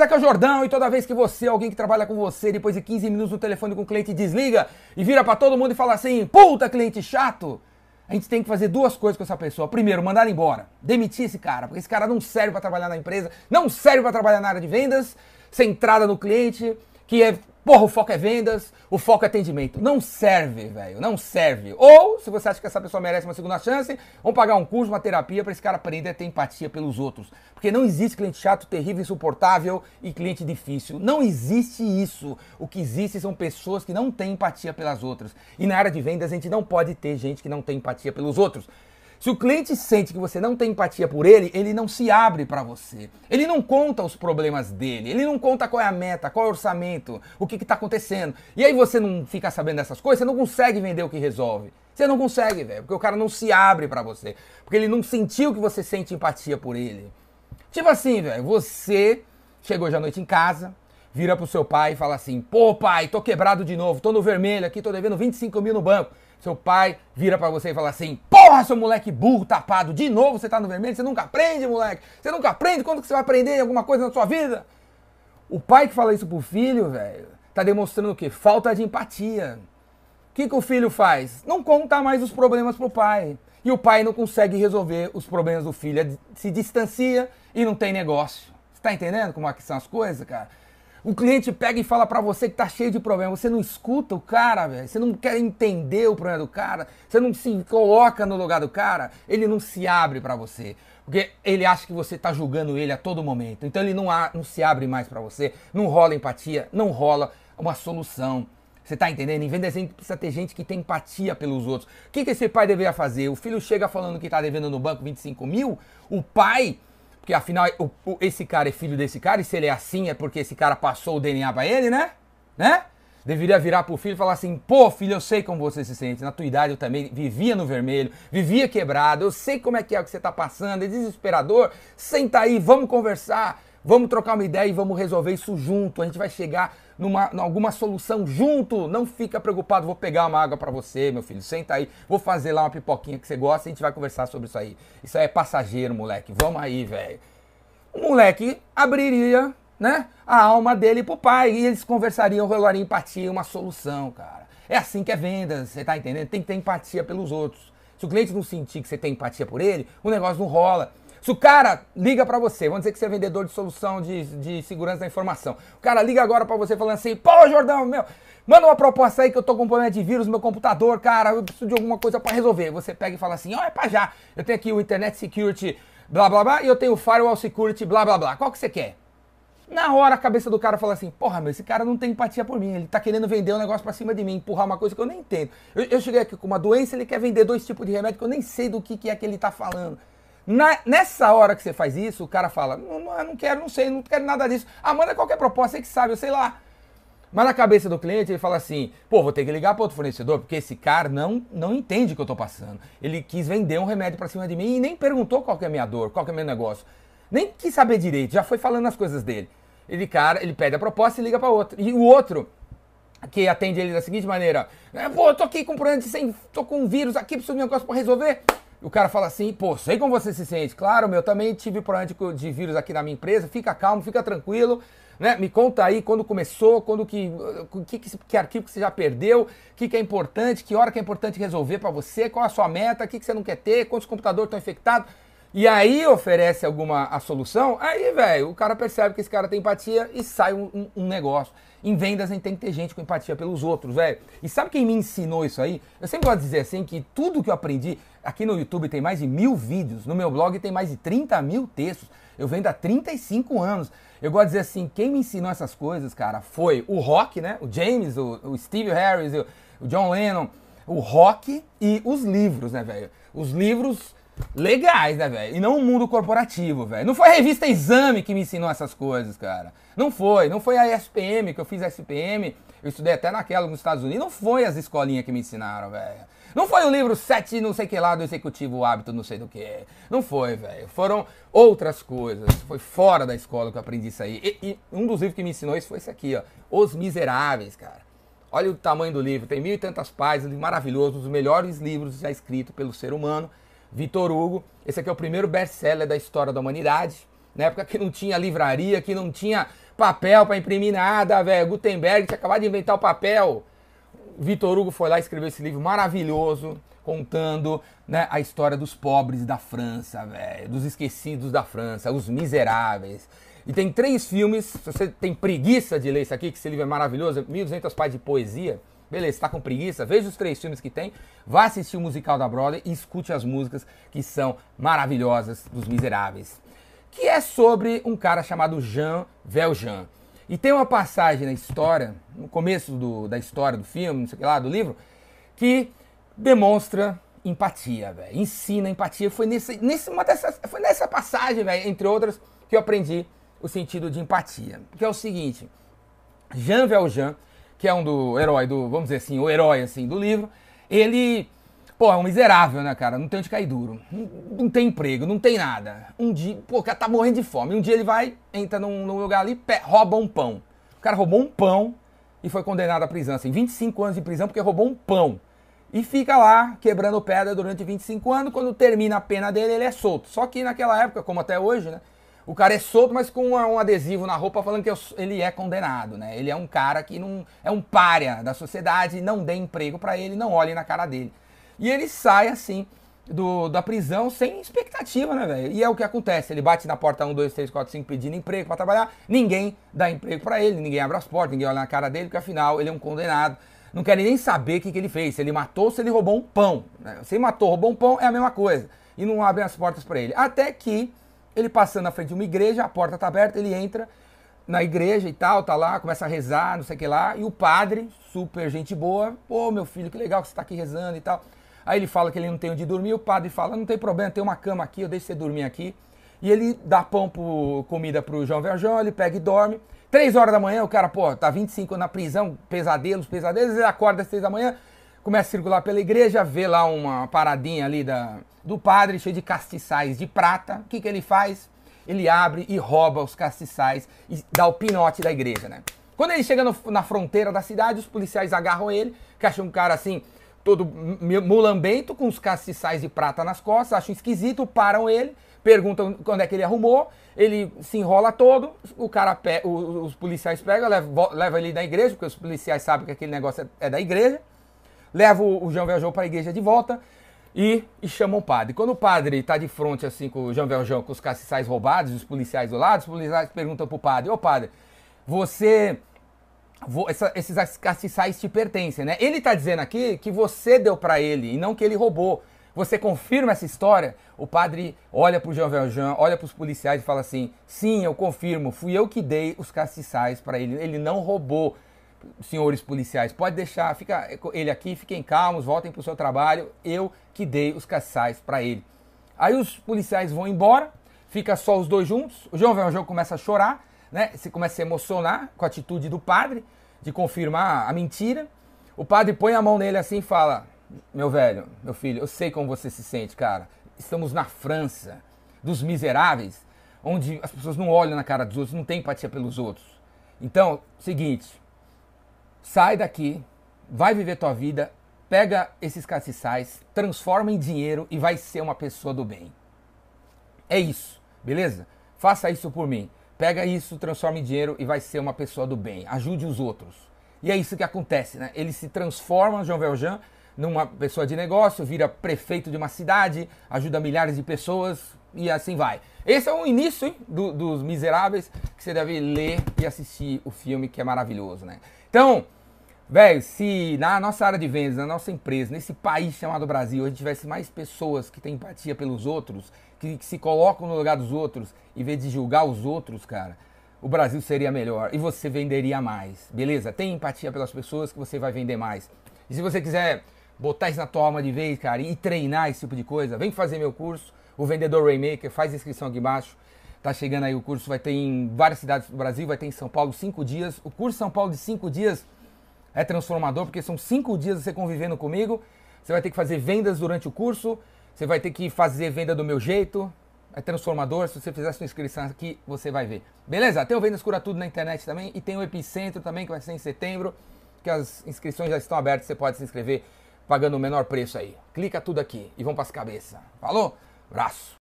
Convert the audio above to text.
beleza? Aqui é o Jordão e toda vez que você, alguém que trabalha com você, depois de 15 minutos no telefone com o cliente desliga e vira para todo mundo e fala assim: puta cliente chato, a gente tem que fazer duas coisas com essa pessoa. Primeiro, mandar embora, demitir esse cara, porque esse cara não serve para trabalhar na empresa, não serve para trabalhar na área de vendas, centrada no cliente, que é Porra, o foco é vendas, o foco é atendimento. Não serve, velho, não serve. Ou, se você acha que essa pessoa merece uma segunda chance, vamos pagar um curso, uma terapia para esse cara aprender a ter empatia pelos outros. Porque não existe cliente chato, terrível, insuportável e cliente difícil. Não existe isso. O que existe são pessoas que não têm empatia pelas outras. E na área de vendas a gente não pode ter gente que não tem empatia pelos outros. Se o cliente sente que você não tem empatia por ele, ele não se abre para você. Ele não conta os problemas dele, ele não conta qual é a meta, qual é o orçamento, o que está acontecendo. E aí você não fica sabendo dessas coisas, você não consegue vender o que resolve. Você não consegue, velho, porque o cara não se abre para você, porque ele não sentiu que você sente empatia por ele. Tipo assim, velho, você chegou hoje à noite em casa, vira pro seu pai e fala assim: pô, pai, tô quebrado de novo, tô no vermelho aqui, tô devendo 25 mil no banco. Seu pai vira para você e fala assim: Porra, seu moleque burro, tapado, de novo você tá no vermelho, você nunca aprende, moleque. Você nunca aprende quando que você vai aprender alguma coisa na sua vida. O pai que fala isso pro filho, velho, tá demonstrando o quê? Falta de empatia. O que, que o filho faz? Não conta mais os problemas pro pai. E o pai não consegue resolver os problemas do filho, se distancia e não tem negócio. Você tá entendendo como é que são as coisas, cara? O cliente pega e fala para você que tá cheio de problema. Você não escuta o cara, velho. Você não quer entender o problema do cara. Você não se coloca no lugar do cara. Ele não se abre para você. Porque ele acha que você tá julgando ele a todo momento. Então ele não, não se abre mais para você. Não rola empatia. Não rola uma solução. Você tá entendendo? Em vez de gente, precisa ter gente que tem empatia pelos outros. O que, que esse pai deveria fazer? O filho chega falando que tá devendo no banco 25 mil. O pai porque afinal, o, o, esse cara é filho desse cara, e se ele é assim é porque esse cara passou o DNA pra ele, né? Né? Deveria virar pro filho e falar assim: pô, filho, eu sei como você se sente. Na tua idade eu também vivia no vermelho, vivia quebrado, eu sei como é que é o que você tá passando, é desesperador. Senta aí, vamos conversar, vamos trocar uma ideia e vamos resolver isso junto. A gente vai chegar numa, alguma solução junto. Não fica preocupado, vou pegar uma água para você, meu filho. Senta aí, vou fazer lá uma pipoquinha que você gosta e a gente vai conversar sobre isso aí. Isso aí é passageiro, moleque. Vamos aí, velho. O moleque abriria, né, a alma dele pro pai e eles conversariam, rolariam empatia, uma solução, cara. É assim que é venda, você tá entendendo? Tem que ter empatia pelos outros. Se o cliente não sentir que você tem empatia por ele, o negócio não rola. Se o cara liga para você, vamos dizer que você é vendedor de solução de, de segurança da informação. O cara liga agora para você falando assim: pô, Jordão, meu, manda uma proposta aí que eu tô com um problema de vírus no meu computador, cara, eu preciso de alguma coisa para resolver. Você pega e fala assim: ó, oh, é pra já. Eu tenho aqui o Internet Security, blá blá blá, e eu tenho o Firewall Security, blá blá blá. Qual que você quer? Na hora a cabeça do cara fala assim: porra, meu, esse cara não tem empatia por mim, ele tá querendo vender um negócio pra cima de mim, empurrar uma coisa que eu nem entendo. Eu, eu cheguei aqui com uma doença, ele quer vender dois tipos de remédio que eu nem sei do que, que é que ele tá falando. Na, nessa hora que você faz isso, o cara fala: não, não, não quero, não sei, não quero nada disso. Ah, manda qualquer proposta, você que sabe, eu sei lá. Mas na cabeça do cliente ele fala assim: pô, vou ter que ligar para outro fornecedor, porque esse cara não, não entende o que eu estou passando. Ele quis vender um remédio para cima de mim e nem perguntou qual é a minha dor, qual é o meu negócio. Nem quis saber direito, já foi falando as coisas dele. Ele, cara, ele pede a proposta e liga para outro. E o outro, que atende ele da seguinte maneira: é, pô, eu tô aqui com problema de sem, tô com um vírus aqui, preciso de um negócio para resolver o cara fala assim, pô, sei como você se sente. Claro, meu, também tive problema de, vírus aqui na minha empresa, fica calmo, fica tranquilo. Né? Me conta aí quando começou, quando que, que, que arquivo que você já perdeu, o que, que é importante, que hora que é importante resolver para você, qual a sua meta, o que, que você não quer ter, quantos computadores estão infectados. E aí oferece alguma a solução, aí, velho, o cara percebe que esse cara tem empatia e sai um, um, negócio. Em vendas a gente tem que ter gente com empatia pelos outros, velho. E sabe quem me ensinou isso aí? Eu sempre gosto de dizer assim que tudo que eu aprendi, aqui no YouTube tem mais de mil vídeos, no meu blog tem mais de 30 mil textos. Eu vendo há 35 anos. Eu gosto de dizer assim, quem me ensinou essas coisas, cara, foi o rock, né? O James, o, o Steve Harris, o, o John Lennon, o rock e os livros, né, velho? Os livros legais, né, velho? E não o mundo corporativo, velho. Não foi a revista Exame que me ensinou essas coisas, cara. Não foi. Não foi a SPM, que eu fiz SPM. Eu estudei até naquela nos Estados Unidos. Não foi as escolinhas que me ensinaram, velho. Não foi o livro 7 não sei que lá do executivo hábito não sei do que. Não foi, velho. Foram outras coisas. Foi fora da escola que eu aprendi isso aí. E, e, um dos livros que me ensinou isso foi esse aqui, ó. Os Miseráveis, cara. Olha o tamanho do livro. Tem mil e tantas páginas, maravilhoso. Um dos melhores livros já escritos pelo ser humano. Vitor Hugo. Esse aqui é o primeiro best-seller da história da humanidade. Na época que não tinha livraria, que não tinha papel para imprimir nada, velho. Gutenberg tinha acabado de inventar o papel. Vitor Hugo foi lá e escreveu esse livro maravilhoso, contando né, a história dos pobres da França, velho, dos esquecidos da França, os miseráveis. E tem três filmes, se você tem preguiça de ler isso aqui, que esse livro é maravilhoso, 1200 páginas de poesia, beleza, está com preguiça, veja os três filmes que tem, vá assistir o musical da Broadway e escute as músicas que são maravilhosas dos miseráveis. Que é sobre um cara chamado Jean Valjean. E tem uma passagem na história, no começo do, da história do filme, não sei o que lá, do livro, que demonstra empatia, velho. Ensina empatia. Foi, nesse, nesse, uma dessas, foi nessa passagem, velho, entre outras, que eu aprendi o sentido de empatia. Que é o seguinte: Jean Valjean, que é um do herói do, vamos dizer assim, o herói assim do livro, ele Pô, é um miserável, né, cara? Não tem onde cair duro. Não, não, tem emprego, não tem nada. Um dia, pô, o cara tá morrendo de fome. Um dia ele vai, entra num, num lugar ali, pé, rouba um pão. O cara roubou um pão e foi condenado à prisão, assim, 25 anos de prisão porque roubou um pão. E fica lá quebrando pedra durante 25 anos. Quando termina a pena dele, ele é solto. Só que naquela época, como até hoje, né? O cara é solto, mas com um adesivo na roupa falando que ele é condenado, né? Ele é um cara que não é um párea da sociedade, não dê emprego para ele, não olhe na cara dele. E ele sai assim do, da prisão sem expectativa, né, velho? E é o que acontece. Ele bate na porta 1, 2, 3, 4, 5 pedindo emprego para trabalhar. Ninguém dá emprego para ele, ninguém abre as portas, ninguém olha na cara dele, porque afinal ele é um condenado. Não querem nem saber o que, que ele fez. Se ele matou, se ele roubou um pão. Né? Se ele matou, roubou um pão, é a mesma coisa. E não abrem as portas para ele. Até que ele passando na frente de uma igreja, a porta tá aberta, ele entra na igreja e tal, tá lá, começa a rezar, não sei o que lá, e o padre, super gente boa, pô, meu filho, que legal que você tá aqui rezando e tal. Aí ele fala que ele não tem onde dormir, o padre fala: não tem problema, tem uma cama aqui, eu deixo você dormir aqui. E ele dá pão, pro, comida pro João Verjão, ele pega e dorme. Três horas da manhã, o cara, pô, tá 25 na prisão, pesadelos, pesadelos, ele acorda às três da manhã, começa a circular pela igreja, vê lá uma paradinha ali da, do padre, cheio de castiçais de prata. O que, que ele faz? Ele abre e rouba os castiçais e dá o pinote da igreja, né? Quando ele chega no, na fronteira da cidade, os policiais agarram ele, que acham um cara assim, todo mulambento, com os castiçais de prata nas costas, acham esquisito, param ele, perguntam quando é que ele arrumou, ele se enrola todo, o cara pe os, policiais pegam, levam leva ele da igreja, porque os policiais sabem que aquele negócio é, é da igreja, leva o, João Veljão para a igreja de volta e, e o padre. Quando o padre está de frente assim com o João Veljão, com os castiçais roubados, os policiais do lado, os policiais perguntam para o padre, ô padre, você essa, esses castiçais te pertencem, né? Ele está dizendo aqui que você deu para ele e não que ele roubou. Você confirma essa história? O padre olha para o Jean Valjean, olha para os policiais e fala assim: sim, eu confirmo, fui eu que dei os castiçais para ele. Ele não roubou, senhores policiais. Pode deixar, fica ele aqui, fiquem calmos, voltem para o seu trabalho. Eu que dei os castiçais para ele. Aí os policiais vão embora, fica só os dois juntos. O Jean Valjean começa a chorar né? Você começa a se emocionar com a atitude do padre de confirmar a mentira. O padre põe a mão nele assim e fala: Meu velho, meu filho, eu sei como você se sente, cara. Estamos na França, dos miseráveis, onde as pessoas não olham na cara dos outros, não têm empatia pelos outros. Então, seguinte, sai daqui, vai viver tua vida, pega esses castiçais, transforma em dinheiro e vai ser uma pessoa do bem. É isso, beleza? Faça isso por mim. Pega isso, transforma em dinheiro e vai ser uma pessoa do bem. Ajude os outros. E é isso que acontece, né? Ele se transforma, João Valjean, numa pessoa de negócio, vira prefeito de uma cidade, ajuda milhares de pessoas e assim vai. Esse é o início hein, do, dos Miseráveis, que você deve ler e assistir o filme, que é maravilhoso, né? Então, velho, se na nossa área de vendas, na nossa empresa, nesse país chamado Brasil, a gente tivesse mais pessoas que têm empatia pelos outros, que, que se colocam no lugar dos outros, em vez de julgar os outros, cara, o Brasil seria melhor e você venderia mais, beleza? Tem empatia pelas pessoas que você vai vender mais. E se você quiser botar isso na tua alma de vez, cara, e treinar esse tipo de coisa, vem fazer meu curso, o Vendedor Raymaker, faz inscrição aqui embaixo. Tá chegando aí o curso, vai ter em várias cidades do Brasil, vai ter em São Paulo cinco dias. O curso São Paulo de cinco dias é transformador, porque são cinco dias você convivendo comigo. Você vai ter que fazer vendas durante o curso, você vai ter que fazer venda do meu jeito. É transformador. Se você fizer sua inscrição aqui, você vai ver. Beleza? Tem o Vendas Cura Tudo na internet também. E tem o Epicentro também, que vai ser em setembro. Que as inscrições já estão abertas. Você pode se inscrever pagando o menor preço aí. Clica tudo aqui e vamos para as cabeças. Falou? Abraço.